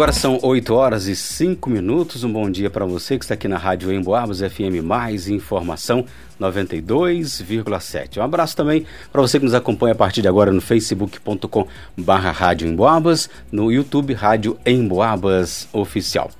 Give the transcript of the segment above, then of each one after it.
Agora são 8 horas e 5 minutos. Um bom dia para você que está aqui na Rádio Emboabas FM Mais Informação 92,7. Um abraço também para você que nos acompanha a partir de agora no facebook.com barra Rádio Emboabas, no YouTube Rádio Emboabas Oficial.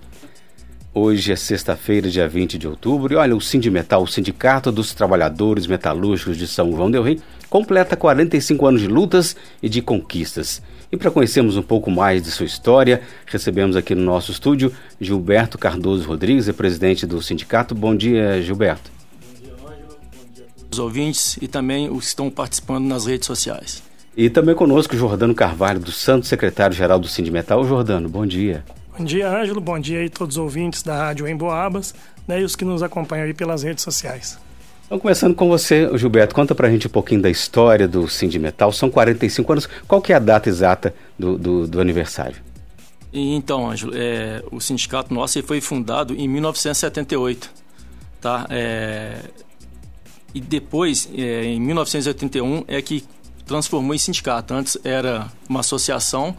Hoje é sexta-feira, dia 20 de outubro, e olha, o Sindimetal, o Sindicato dos Trabalhadores Metalúrgicos de São João del Rei, completa 45 anos de lutas e de conquistas. E para conhecermos um pouco mais de sua história, recebemos aqui no nosso estúdio Gilberto Cardoso Rodrigues, é presidente do sindicato. Bom dia, Gilberto. Bom dia, Ângelo. Bom dia a os ouvintes e também os que estão participando nas redes sociais. E também conosco Jordano Carvalho, do Santo Secretário-Geral do Sindimetal. Jordano, bom dia. Bom dia, Ângelo. Bom dia a todos os ouvintes da Rádio Emboabas né, e os que nos acompanham aí pelas redes sociais. Então, começando com você, Gilberto, conta pra gente um pouquinho da história do Sindimetal. São 45 anos. Qual que é a data exata do, do, do aniversário? Então, Ângelo, é, o sindicato nosso foi fundado em 1978, tá? É, e depois, é, em 1981, é que transformou em sindicato. Antes era uma associação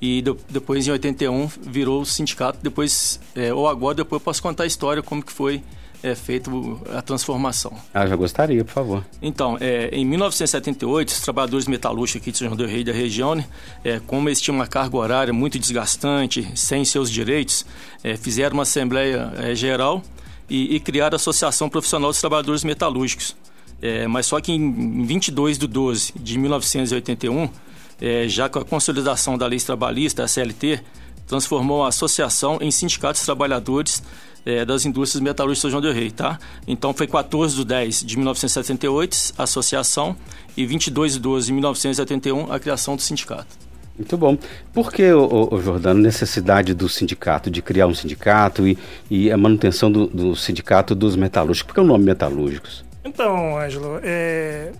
e depois, em 81, virou sindicato. Depois, é, ou agora, depois eu posso contar a história, como que foi é feito a transformação. Ah, já gostaria, por favor. Então, é, em 1978, os trabalhadores metalúrgicos aqui de São João do Rei da região, é, como eles tinham uma carga horária muito desgastante, sem seus direitos, é, fizeram uma assembleia é, geral e, e criaram a Associação Profissional dos Trabalhadores Metalúrgicos. É, mas só que em 22 de 12 de 1981, é, já com a consolidação da lei trabalhista, a CLT, transformou a associação em sindicatos trabalhadores é, das indústrias metalúrgicas São João del Rei, tá? Então foi 14 de 10 de 1978 a associação e 22 de 12 de 1981 a criação do sindicato. Muito bom. Por que, o, o Jordano, necessidade do sindicato, de criar um sindicato e, e a manutenção do, do, sindicato dos metalúrgicos? Por que o nome metalúrgicos? Então, Ângelo, é...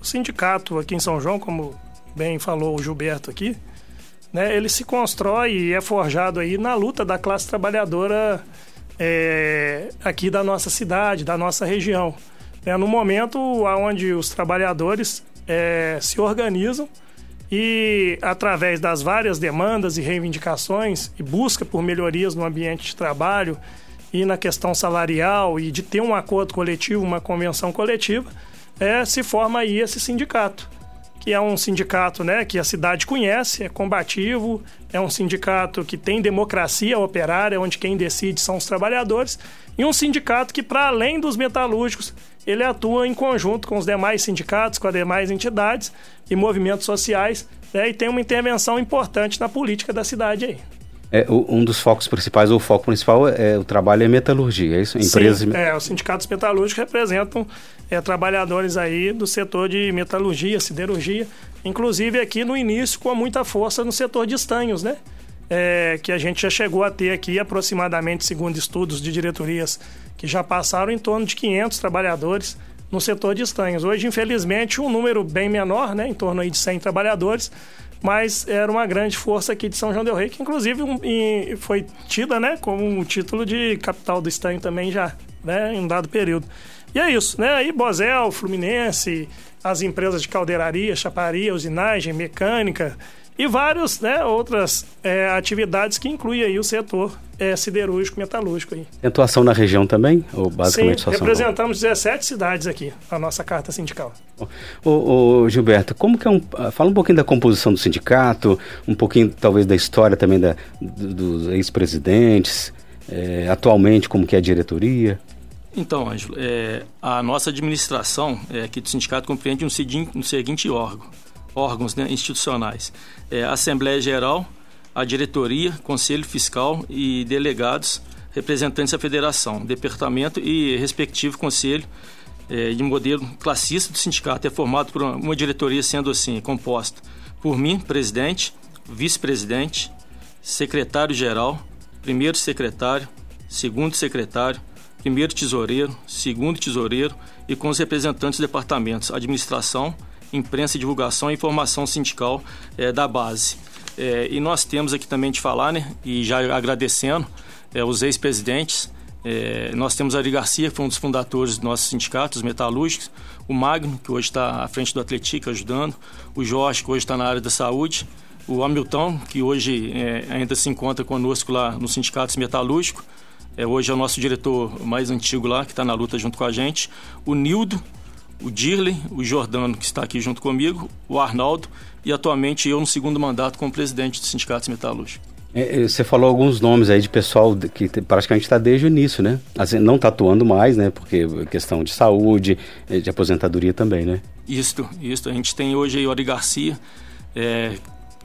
o sindicato aqui em São João, como bem falou o Gilberto aqui, né, ele se constrói e é forjado aí na luta da classe trabalhadora é, aqui da nossa cidade, da nossa região. É no momento onde os trabalhadores é, se organizam e, através das várias demandas e reivindicações e busca por melhorias no ambiente de trabalho e na questão salarial e de ter um acordo coletivo, uma convenção coletiva, é, se forma aí esse sindicato que é um sindicato né, que a cidade conhece, é combativo, é um sindicato que tem democracia operária, onde quem decide são os trabalhadores, e um sindicato que, para além dos metalúrgicos, ele atua em conjunto com os demais sindicatos, com as demais entidades e movimentos sociais, né, e tem uma intervenção importante na política da cidade aí. É, um dos focos principais, ou o foco principal, é o trabalho é metalurgia, é isso? Empresas... Sim, é, os sindicatos metalúrgicos representam é, trabalhadores aí do setor de metalurgia, siderurgia, inclusive aqui no início com muita força no setor de estanhos, né? É, que a gente já chegou a ter aqui aproximadamente, segundo estudos de diretorias que já passaram, em torno de 500 trabalhadores no setor de estanhos. Hoje, infelizmente, um número bem menor, né, em torno aí de 100 trabalhadores, mas era uma grande força aqui de São João del Rei, que inclusive um, foi tida né, como um título de capital do estanho também já, né, em um dado período. E é isso, né? Aí Bozel, Fluminense, as empresas de caldeiraria, chaparia, usinagem, mecânica e várias né, outras é, atividades que incluem aí o setor é, siderúrgico metalúrgico. Aí. Tem atuação na região também? Ou basicamente Sim, representamos 17 cidades aqui, a nossa carta sindical. Ô, ô, Gilberto, como que é um... Fala um pouquinho da composição do sindicato, um pouquinho talvez da história também da, dos ex-presidentes, é, atualmente como que é a diretoria. Então, Ângelo, é, a nossa administração é, aqui do sindicato compreende um um seguinte órgão, órgãos né, institucionais. É, Assembleia Geral, a diretoria, conselho fiscal e delegados representantes da federação, departamento e respectivo conselho é, de modelo classista do sindicato. É formado por uma, uma diretoria, sendo assim, composta por mim, presidente, vice-presidente, secretário-geral, primeiro secretário, segundo secretário, primeiro tesoureiro, segundo tesoureiro e com os representantes dos departamentos administração, imprensa, divulgação e informação sindical é, da base. É, e nós temos aqui também de falar, né, e já agradecendo é, os ex-presidentes, nós temos Ari Garcia, que foi um dos fundadores dos nossos sindicatos metalúrgicos, o Magno, que hoje está à frente do Atlético ajudando, o Jorge, que hoje está na área da saúde, o Hamilton, que hoje é, ainda se encontra conosco lá no Sindicato Metalúrgico, é, hoje é o nosso diretor mais antigo lá, que está na luta junto com a gente, o Nildo, o Dirley, o Jordano, que está aqui junto comigo, o Arnaldo e atualmente eu no segundo mandato como presidente do Sindicato Metalúrgico. É, é, você falou alguns nomes aí de pessoal que praticamente está desde o início, né? Assim, não está atuando mais, né? Porque questão de saúde, é, de aposentadoria também, né? Isso, isso. A gente tem hoje aí o Ari Garcia, é,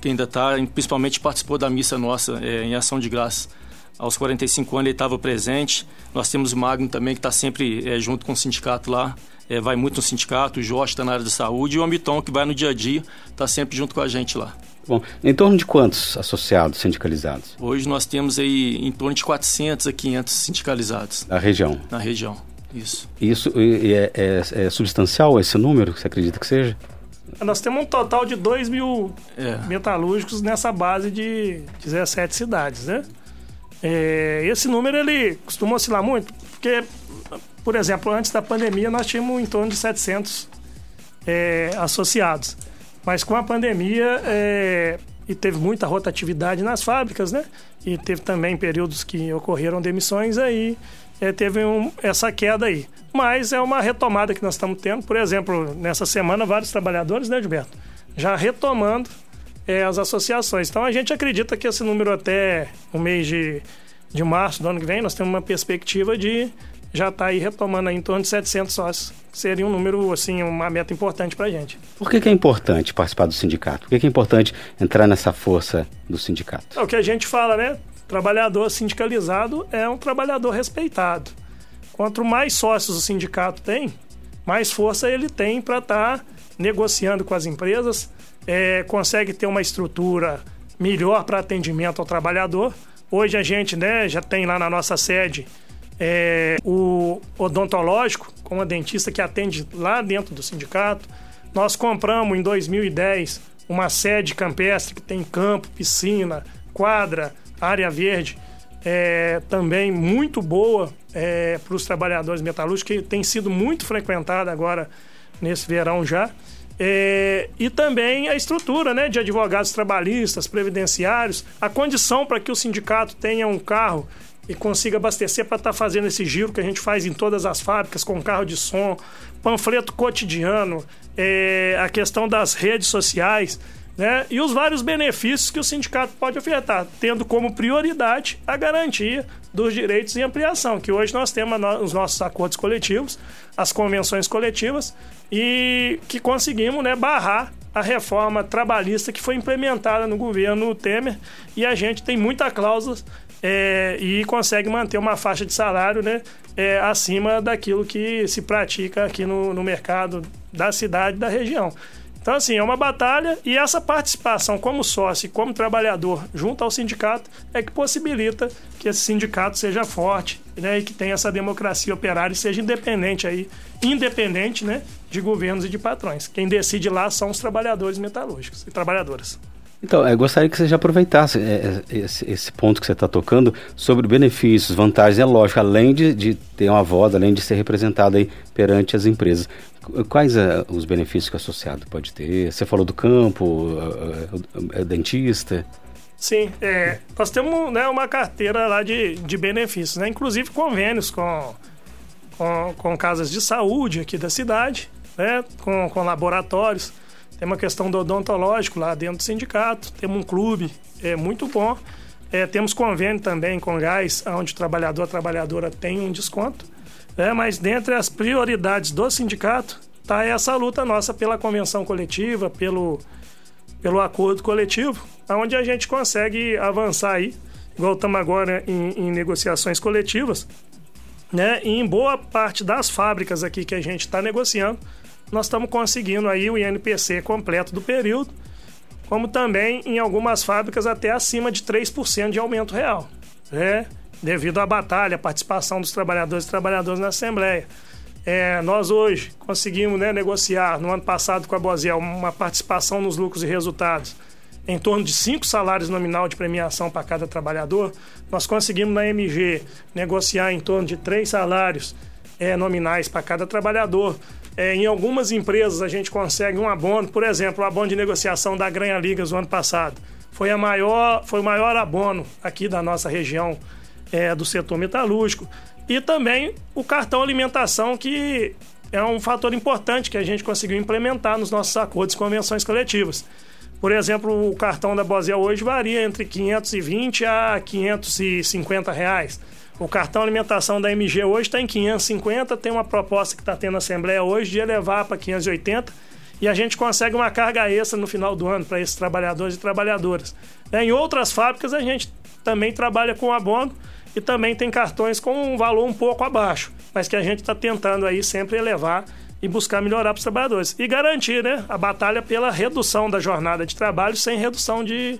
que ainda está, principalmente participou da missa nossa é, em ação de graça. Aos 45 anos ele estava presente. Nós temos o Magno também, que está sempre é, junto com o sindicato lá. vai muito no sindicato, o Jorge está na área da saúde e o Amiton, que vai no dia a dia, está sempre junto com a gente lá. Bom, em torno de quantos associados sindicalizados? Hoje nós temos aí em torno de 400 a 500 sindicalizados. Na região? Na região, isso. Isso é, é, é substancial esse número, você acredita que seja? Nós temos um total de 2 mil é. metalúrgicos nessa base de 17 cidades, né? É, esse número ele costuma oscilar muito, porque, por exemplo, antes da pandemia nós tínhamos em torno de 700 é, associados. Mas com a pandemia, é, e teve muita rotatividade nas fábricas, né? E teve também períodos que ocorreram demissões aí, é, teve um, essa queda aí. Mas é uma retomada que nós estamos tendo. Por exemplo, nessa semana, vários trabalhadores, né, Gilberto? Já retomando é, as associações. Então a gente acredita que esse número até o mês de, de março do ano que vem, nós temos uma perspectiva de já está aí retomando aí em torno de 700 sócios. Seria um número, assim, uma meta importante para a gente. Por que, que, é importante participar do sindicato? Por que, que é importante entrar nessa força do sindicato? É o que a gente fala, né? Trabalhador sindicalizado é um trabalhador respeitado. Quanto mais sócios o sindicato tem, mais força ele tem para estar tá negociando com as empresas, é, consegue ter uma estrutura melhor para atendimento ao trabalhador. Hoje a gente né, já tem lá na nossa sede é, o odontológico, com uma dentista que atende lá dentro do sindicato. Nós compramos em 2010 uma sede campestre que tem campo, piscina, quadra, área verde, é, também muito boa é, para os trabalhadores metalúrgicos, que tem sido muito frequentada agora nesse verão já. É, e também a estrutura né, de advogados trabalhistas, previdenciários, a condição para que o sindicato tenha um carro e consiga abastecer para estar tá fazendo esse giro que a gente faz em todas as fábricas, com carro de som, panfleto cotidiano, é, a questão das redes sociais. Né? E os vários benefícios que o sindicato pode ofertar, tendo como prioridade a garantia dos direitos e ampliação, que hoje nós temos os nossos acordos coletivos, as convenções coletivas, e que conseguimos né, barrar a reforma trabalhista que foi implementada no governo Temer, e a gente tem muita cláusula é, e consegue manter uma faixa de salário né, é, acima daquilo que se pratica aqui no, no mercado da cidade da região. Então, assim, é uma batalha e essa participação como sócio e como trabalhador junto ao sindicato é que possibilita que esse sindicato seja forte né, e que tenha essa democracia operária e seja independente aí, independente né, de governos e de patrões. Quem decide lá são os trabalhadores metalúrgicos e trabalhadoras. Então, eu gostaria que você já aproveitasse é, é, esse, ponto que você está tocando sobre benefícios, vantagens. É lógico, além de, de, ter uma voz, além de ser representado aí perante as empresas. Quais uh, os benefícios que o associado pode ter? Você falou do campo, dentista. Sim, é, nós temos né, uma carteira lá de, de benefícios, né? inclusive convênios com, com, com casas de saúde aqui da cidade, né? com, com laboratórios. Tem uma questão do odontológico lá dentro do sindicato, temos um clube é muito bom. É, temos convênio também com gás, onde o trabalhador, a trabalhadora tem um desconto. É, mas dentre as prioridades do sindicato está essa luta nossa pela convenção coletiva, pelo, pelo acordo coletivo, onde a gente consegue avançar aí, igual estamos agora em, em negociações coletivas, né? E em boa parte das fábricas aqui que a gente está negociando, nós estamos conseguindo aí o INPC completo do período, como também em algumas fábricas até acima de 3% de aumento real, né? devido à batalha, à participação dos trabalhadores e trabalhadoras na Assembleia. É, nós hoje conseguimos né, negociar, no ano passado com a Boziel, uma participação nos lucros e resultados em torno de cinco salários nominal de premiação para cada trabalhador. Nós conseguimos na MG negociar em torno de três salários é, nominais para cada trabalhador. É, em algumas empresas a gente consegue um abono, por exemplo, o abono de negociação da Granha Ligas no ano passado. foi, a maior, foi o maior abono aqui da nossa região é, do setor metalúrgico. E também o cartão alimentação, que é um fator importante que a gente conseguiu implementar nos nossos acordos e convenções coletivas. Por exemplo, o cartão da Bosel hoje varia entre 520 a 550 reais. O cartão alimentação da MG hoje está em 550, tem uma proposta que está tendo na Assembleia hoje de elevar para 580 e a gente consegue uma carga extra no final do ano para esses trabalhadores e trabalhadoras. Em outras fábricas a gente também trabalha com abono e também tem cartões com um valor um pouco abaixo, mas que a gente está tentando aí sempre elevar e buscar melhorar para os trabalhadores. E garantir né, a batalha pela redução da jornada de trabalho sem redução de,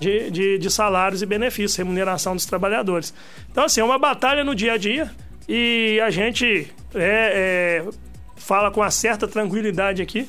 de, de, de salários e benefícios, remuneração dos trabalhadores. Então, assim, é uma batalha no dia a dia e a gente é, é, fala com uma certa tranquilidade aqui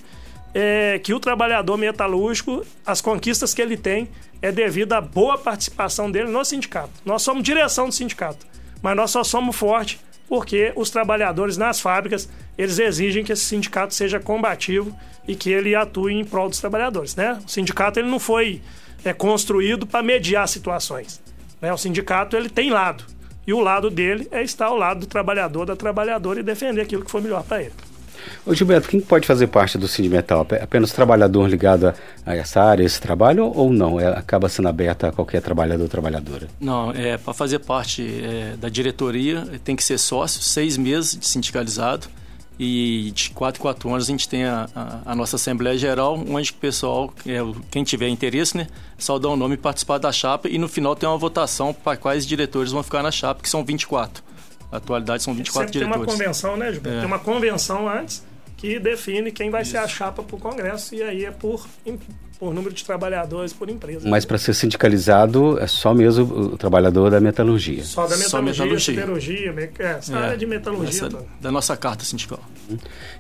é, que o trabalhador metalúrgico, as conquistas que ele tem, é devido à boa participação dele no sindicato. Nós somos direção do sindicato, mas nós só somos fortes porque os trabalhadores nas fábricas eles exigem que esse sindicato seja combativo e que ele atue em prol dos trabalhadores, né? O sindicato ele não foi é, construído para mediar situações, né? O sindicato ele tem lado e o lado dele é estar ao lado do trabalhador, da trabalhadora e defender aquilo que for melhor para ele. Ô Gilberto, quem pode fazer parte do Sindimetal? Apenas trabalhador ligado a essa área, esse trabalho, ou não? É, acaba sendo aberta a qualquer trabalhador ou trabalhadora? Não, é, para fazer parte é, da diretoria tem que ser sócio, seis meses de sindicalizado e de 4 em 4 anos a gente tem a, a, a, nossa Assembleia Geral, onde o pessoal, é, quem tiver interesse, né, só dá o um nome e participar da chapa e no final tem uma votação para quais diretores vão ficar na chapa, que são 24. Na atualidade são 24 Sempre diretores. Tem uma convenção, né, Gilberto? É. Tem uma convenção antes que define quem vai Isso. ser a chapa para o Congresso e aí é por, por número de trabalhadores por empresa. Mas para ser sindicalizado é só mesmo o trabalhador da metalurgia. Só da metalurgia, só metalurgia. siderurgia, é, essa é, área de metalurgia. Essa, da nossa carta sindical.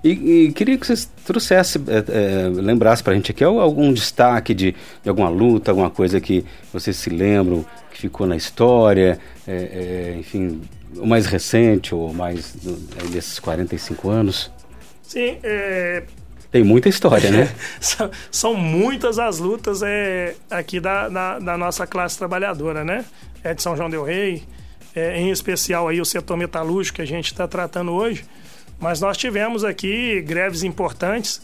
E, e queria que vocês trouxessem, é, é, lembrasse para a gente aqui algum destaque de, de, alguma luta, alguma coisa que vocês se lembram, que ficou na história, é, é, enfim, o mais recente ou mais desses 45 anos? Sim, é... Tem muita história, né? São muitas as lutas é, aqui da, da, da, nossa classe trabalhadora, né? É de São João del Rei, é, em especial aí o setor metalúrgico que a gente está tratando hoje. Mas nós tivemos aqui greves importantes,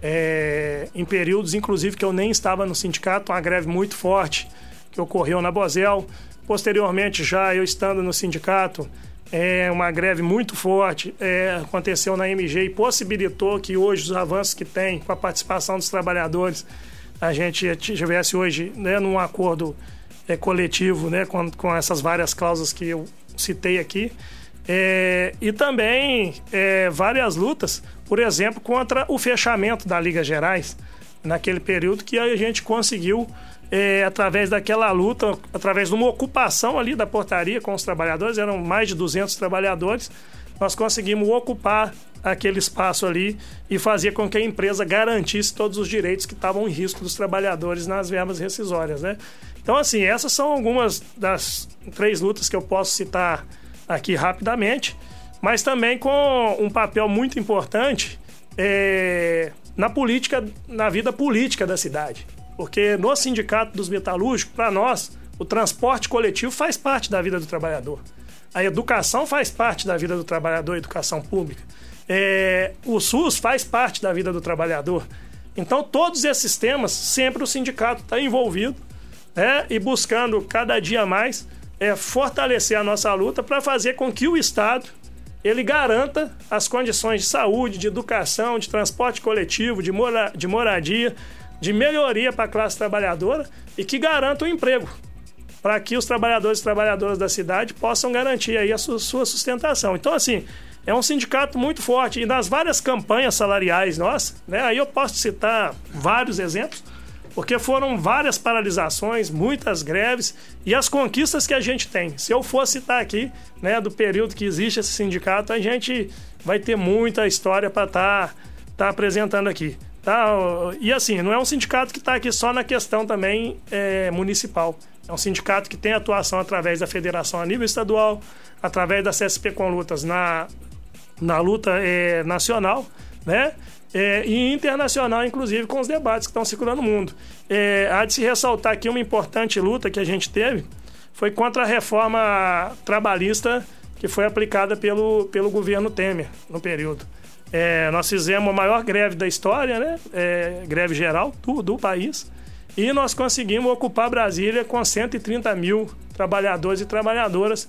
é, em períodos, inclusive, que eu nem estava no sindicato, uma greve muito forte que ocorreu na Bosel. Posteriormente, já eu estando no sindicato, é uma greve muito forte é, aconteceu na MG e possibilitou que hoje os avanços que tem com a participação dos trabalhadores a gente tivesse hoje né, num acordo é, coletivo né, com, com essas várias cláusulas que eu citei aqui. É, e também é, várias lutas, por exemplo, contra o fechamento da Liga Gerais, naquele período que a gente conseguiu é, através daquela luta, através de uma ocupação ali da portaria com os trabalhadores, eram mais de 200 trabalhadores, nós conseguimos ocupar aquele espaço ali e fazer com que a empresa garantisse todos os direitos que estavam em risco dos trabalhadores nas verbas rescisórias, né? Então, assim, essas são algumas das três lutas que eu posso citar aqui rapidamente, mas também com um papel muito importante é, na política, na vida política da cidade. Porque no sindicato dos metalúrgicos, para nós, o transporte coletivo faz parte da vida do trabalhador. A educação faz parte da vida do trabalhador, a educação pública. É, o SUS faz parte da vida do trabalhador. Então, todos esses temas, sempre o sindicato está envolvido né, e buscando cada dia mais é, fortalecer a nossa luta para fazer com que o Estado ele garanta as condições de saúde, de educação, de transporte coletivo, de, mora, de moradia, de melhoria para a classe trabalhadora e que garanta o emprego, para que os trabalhadores e trabalhadoras da cidade possam garantir aí a sua sustentação. Então, assim, é um sindicato muito forte e nas várias campanhas salariais nossas, né, aí eu posso citar vários exemplos, porque foram várias paralisações, muitas greves e as conquistas que a gente tem. Se eu for citar aqui, né, do período que existe esse sindicato, a gente vai ter muita história para estar tá, tá apresentando aqui. E assim, não é um sindicato que está aqui só na questão também é, municipal. É um sindicato que tem atuação através da federação a nível estadual, através da CSP com lutas na, na luta é, nacional, né? É, e internacional, inclusive, com os debates que estão circulando no mundo. É, há de se ressaltar aqui uma importante luta que a gente teve, foi contra a reforma trabalhista que foi aplicada pelo, pelo governo Temer no período. É, nós fizemos a maior greve da história, né? É, greve geral do, do país. E nós conseguimos ocupar Brasília com 130 mil trabalhadores e trabalhadoras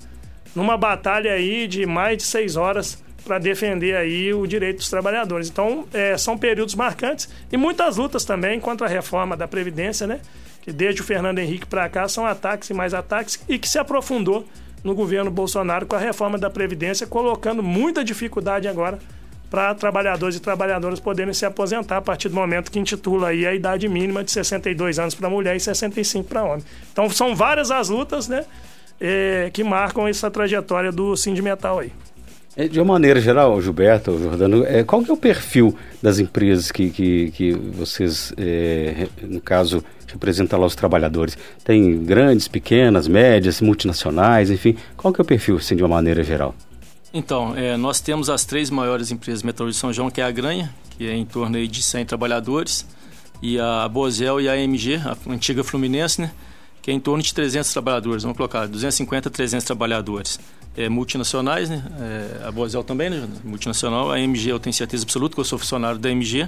numa batalha aí de mais de seis horas para defender aí o direito dos trabalhadores. Então, é, são períodos marcantes e muitas lutas também contra a reforma da Previdência, né? Que desde o Fernando Henrique para cá são ataques e mais ataques e que se aprofundou no governo Bolsonaro com a reforma da Previdência, colocando muita dificuldade agora para trabalhadores e trabalhadoras poderem se aposentar a partir do momento que intitula aí a idade mínima de 62 anos para mulher e 65 para homem. Então são várias as lutas, né, é, que marcam essa trajetória do Sindimetal aí. É, de uma maneira geral, Gilberto, Jordano, é, qual que é o perfil das empresas que, que, que vocês, é, no caso, representam lá os trabalhadores? Tem grandes, pequenas, médias, multinacionais, enfim, qual que é o perfil, assim, de uma maneira geral? Então, é, nós temos as três maiores empresas metalúrgicas de São João, que é a Granha, que é em torno de 100 trabalhadores, e a Bozel e a AMG, a antiga Fluminense, né, que é em torno de 300 trabalhadores, vamos colocar 250, 300 trabalhadores. É, multinacionais, né? É, a Bozel também, né? multinacional. A AMG, eu tenho certeza absoluta que eu sou funcionário da AMG.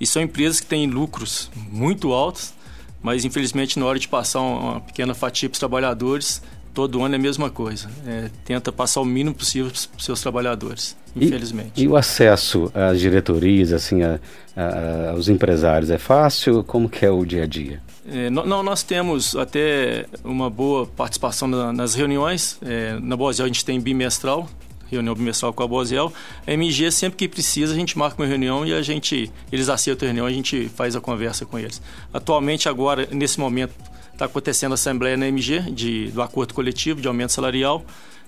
E são empresas que têm lucros muito altos, mas infelizmente na hora de passar uma pequena fatia para os trabalhadores, todo ano é a mesma coisa. É, tenta passar o mínimo possível para os seus trabalhadores, infelizmente. E, e, o acesso às diretorias, assim, a, a, aos empresários, é fácil? Como que é o dia a dia? É, não, nós temos até uma boa participação na, nas reuniões. É, na Bozel a gente tem bimestral, reunião bimestral com a Bozel. A MG, sempre que precisa, a gente marca uma reunião e a gente, eles aceitam a reunião, a gente faz a conversa com eles. Atualmente, agora, nesse momento, Está acontecendo a assembleia na MG de, do acordo coletivo de aumento salarial.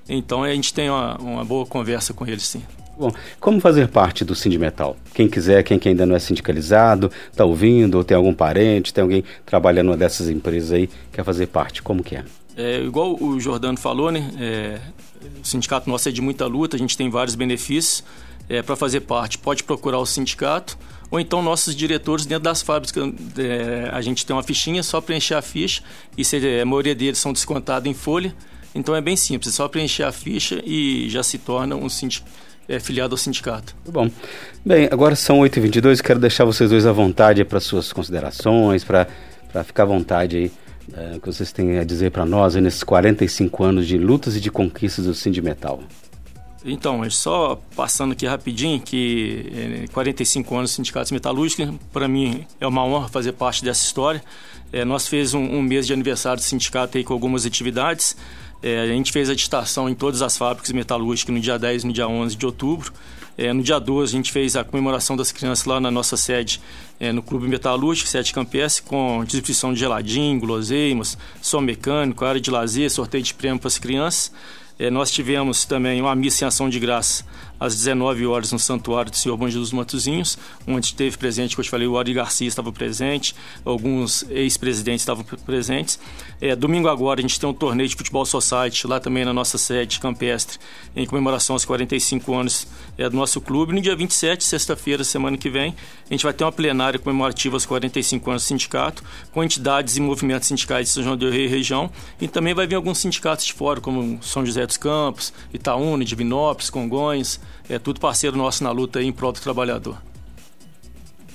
Então a gente tem uma, uma boa conversa com eles, sim. Bom, como fazer parte do Sindimetal? Quem quiser, quem ainda não é sindicalizado, está ouvindo, ou tem algum parente, tem alguém trabalhando numa dessas empresas aí, quer fazer parte, como que é? É, igual o Jordano falou, né? É, o sindicato nosso é de muita luta, a gente tem vários benefícios. É, Para fazer parte, pode procurar o sindicato ou então nossos diretores dentro das fábricas. É, a gente tem uma fichinha, só preencher a ficha e se, a maioria deles são descontados em folha. Então é bem simples, é só preencher a ficha e já se torna um é, filiado ao sindicato. Bom, bem, agora são 8h22, quero deixar vocês dois à vontade para suas considerações, para ficar à vontade aí, é, que vocês têm a dizer para nós nesses 45 anos de lutas e de conquistas do Sindimetal. Então, só passando aqui rapidinho, que 45 é, anos de sindicatos metalúrgicos, para mim é uma honra fazer parte dessa história. É, nós fez um, um, mês de aniversário do sindicato aí com algumas atividades. É, a gente fez a ditação em todas as fábricas metalúrgicas no dia 10 e no dia 11 de outubro. É, no dia 12 a gente fez a comemoração das crianças lá na nossa sede, é, no Clube Metalúrgico, sede Campestre, com distribuição de geladinho, guloseimas, som mecânico, área de lazer, sorteio de prêmio para as crianças. É, nós tivemos também uma missa em ação de graça às 19 horas no Santuário do Senhor Bom Jesus Matozinhos, onde esteve presente, como eu te falei, o Ari Garcia estava presente, alguns ex-presidentes estavam presentes. É, domingo agora a gente tem um torneio de futebol society lá também na nossa sede campestre, em comemoração aos 45 anos é, do nosso clube. No dia 27, sexta-feira, semana que vem, a gente vai ter uma plenária comemorativa aos 45 anos do sindicato, com entidades e movimentos sindicais de São João do Rei e região, e também vai vir alguns sindicatos de fora, como São José dos Campos, Itaúna, Divinópolis, Congonhas, é tudo parceiro nosso na luta em prol do trabalhador.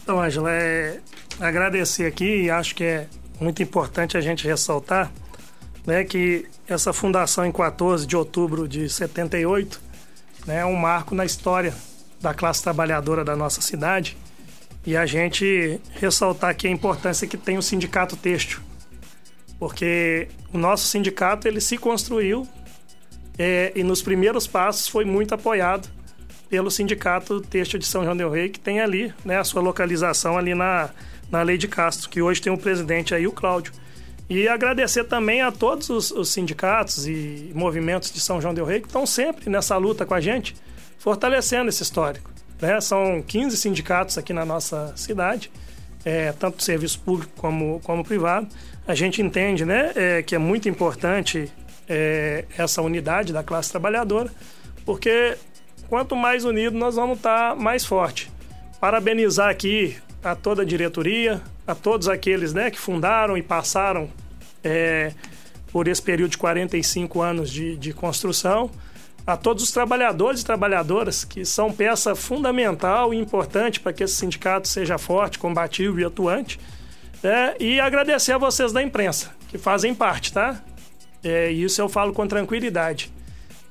Então, Ângela, é agradecer aqui e acho que é muito importante a gente ressaltar né, que essa fundação em 14 de outubro de 78 né, é um marco na história da classe trabalhadora da nossa cidade e a gente ressaltar aqui a importância que tem o sindicato têxtil, porque o nosso sindicato ele se construiu é, e nos primeiros passos foi muito apoiado pelo Sindicato Têxtil de São João del Rei, que tem ali né, a sua localização ali na, na Lei de Castro, que hoje tem um presidente aí, o Cláudio. E agradecer também a todos os, os, sindicatos e movimentos de São João del Rei que estão sempre nessa luta com a gente, fortalecendo esse histórico. Né? São 15 sindicatos aqui na nossa cidade, é, tanto serviço público como, como privado. A gente entende né, é, que é muito importante é, essa unidade da classe trabalhadora, porque quanto mais unido nós vamos estar mais forte. parabenizar aqui a toda a diretoria, a todos aqueles né, que fundaram e passaram é, por esse período de 45 anos de, de construção, a todos os trabalhadores e trabalhadoras que são peça fundamental e importante para que esse sindicato seja forte, combativo e atuante. É, e agradecer a vocês da imprensa, que fazem parte, tá? É, isso eu falo com tranquilidade.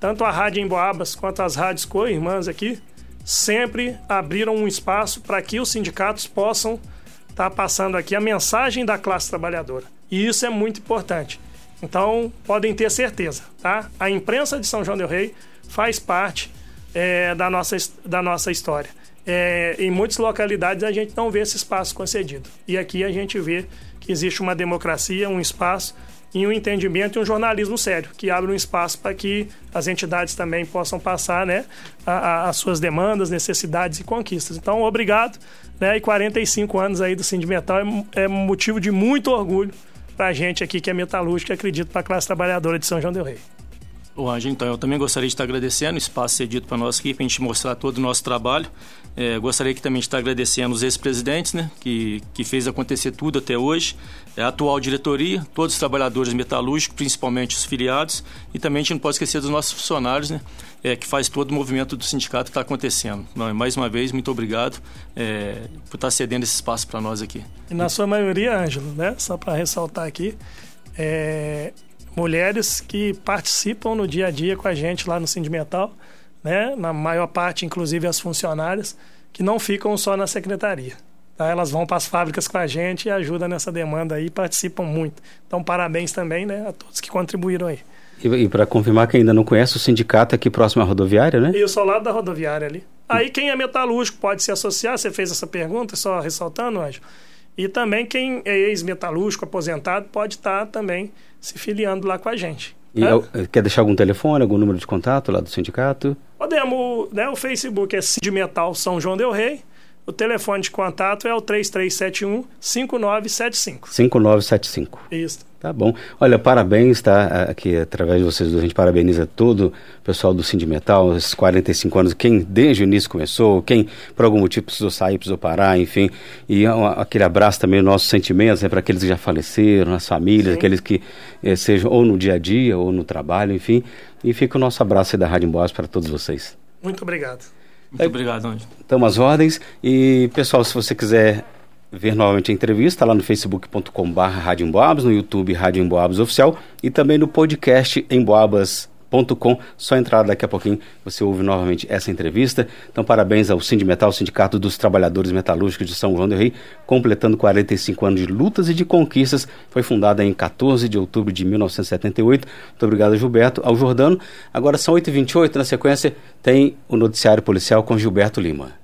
Tanto a Rádio Emboabas quanto as rádios co-irmãs aqui sempre abriram um espaço para que os sindicatos possam estar tá passando aqui a mensagem da classe trabalhadora. E isso é muito importante. Então, podem ter certeza, tá? A imprensa de São João del Rei faz parte é, da, nossa, da nossa história. É, em muitas localidades a gente não vê esse espaço concedido. E aqui a gente vê que existe uma democracia, um espaço e um entendimento e um jornalismo sério, que abre um espaço para que as entidades também possam passar né, as suas demandas, necessidades e conquistas. Então, obrigado. Né, e 45 anos aí do Sindimetal é, é motivo de muito orgulho para a gente aqui que é metalúrgico e acredito para a classe trabalhadora de São João del Rei. O Ângelo, então, eu também gostaria de estar agradecendo o espaço cedido para nós aqui, para a gente mostrar todo o nosso trabalho. É, gostaria que também de estar agradecendo os ex-presidentes, né, que, que fez acontecer tudo até hoje, é, a atual diretoria, todos os trabalhadores metalúrgicos, principalmente os filiados, e também a gente não pode esquecer dos nossos funcionários, né, é, que faz todo o movimento do sindicato que está acontecendo. Não, mais uma vez, muito obrigado é, por estar cedendo esse espaço para nós aqui. E na sua maioria, Ângelo, né, só para ressaltar aqui, é, mulheres que participam no dia a dia com a gente lá no Sindimetal, né? Na maior parte, inclusive as funcionárias, que não ficam só na secretaria. Tá? Elas vão para as fábricas com a gente e ajudam nessa demanda aí, participam muito. Então, parabéns também, né, a todos que contribuíram aí. E, e para confirmar que ainda não conhece o sindicato aqui próximo à rodoviária, né? Isso, ao lado da rodoviária ali. Aí quem é metalúrgico pode se associar, você fez essa pergunta, só ressaltando, Anjo. E também quem é ex-metalúrgico, aposentado, pode estar também se filiando lá com a gente. E é? quer deixar algum telefone, algum número de contato lá do sindicato? Podemos, né? O Facebook é Sindimetal São João Del Rei. O telefone de contato é o 3371 5975. 5975. Isso. Tá bom. Olha, parabéns, tá? Aqui, através de vocês dois, a gente parabeniza todo o pessoal do Sindimetal, esses 45 anos, quem desde o início começou, quem por algum motivo precisou sair, precisou parar, enfim. E aquele abraço também, nossos sentimentos, né, para aqueles que já faleceram, as famílias, Sim. aqueles que eh, sejam ou no dia a dia ou no trabalho, enfim. E fica o nosso abraço aí da Rádio Boas para todos vocês. Muito obrigado. Muito obrigado, Anjo. Estamos às ordens. E, pessoal, se você quiser ver novamente a entrevista lá no facebook.com.br Rádio Emboabas, no YouTube Rádio Emboabas Oficial e também no podcast emboabas.com. Só entrar daqui a pouquinho você ouve novamente essa entrevista. Então, parabéns ao Sindimetal, Sindicato dos Trabalhadores Metalúrgicos de São João do Rei, completando 45 anos de lutas e de conquistas. Foi fundada em 14 de outubro de 1978. Muito obrigado, Gilberto. Ao Jordano. Agora são 8h28, na sequência tem o noticiário policial com Gilberto Lima.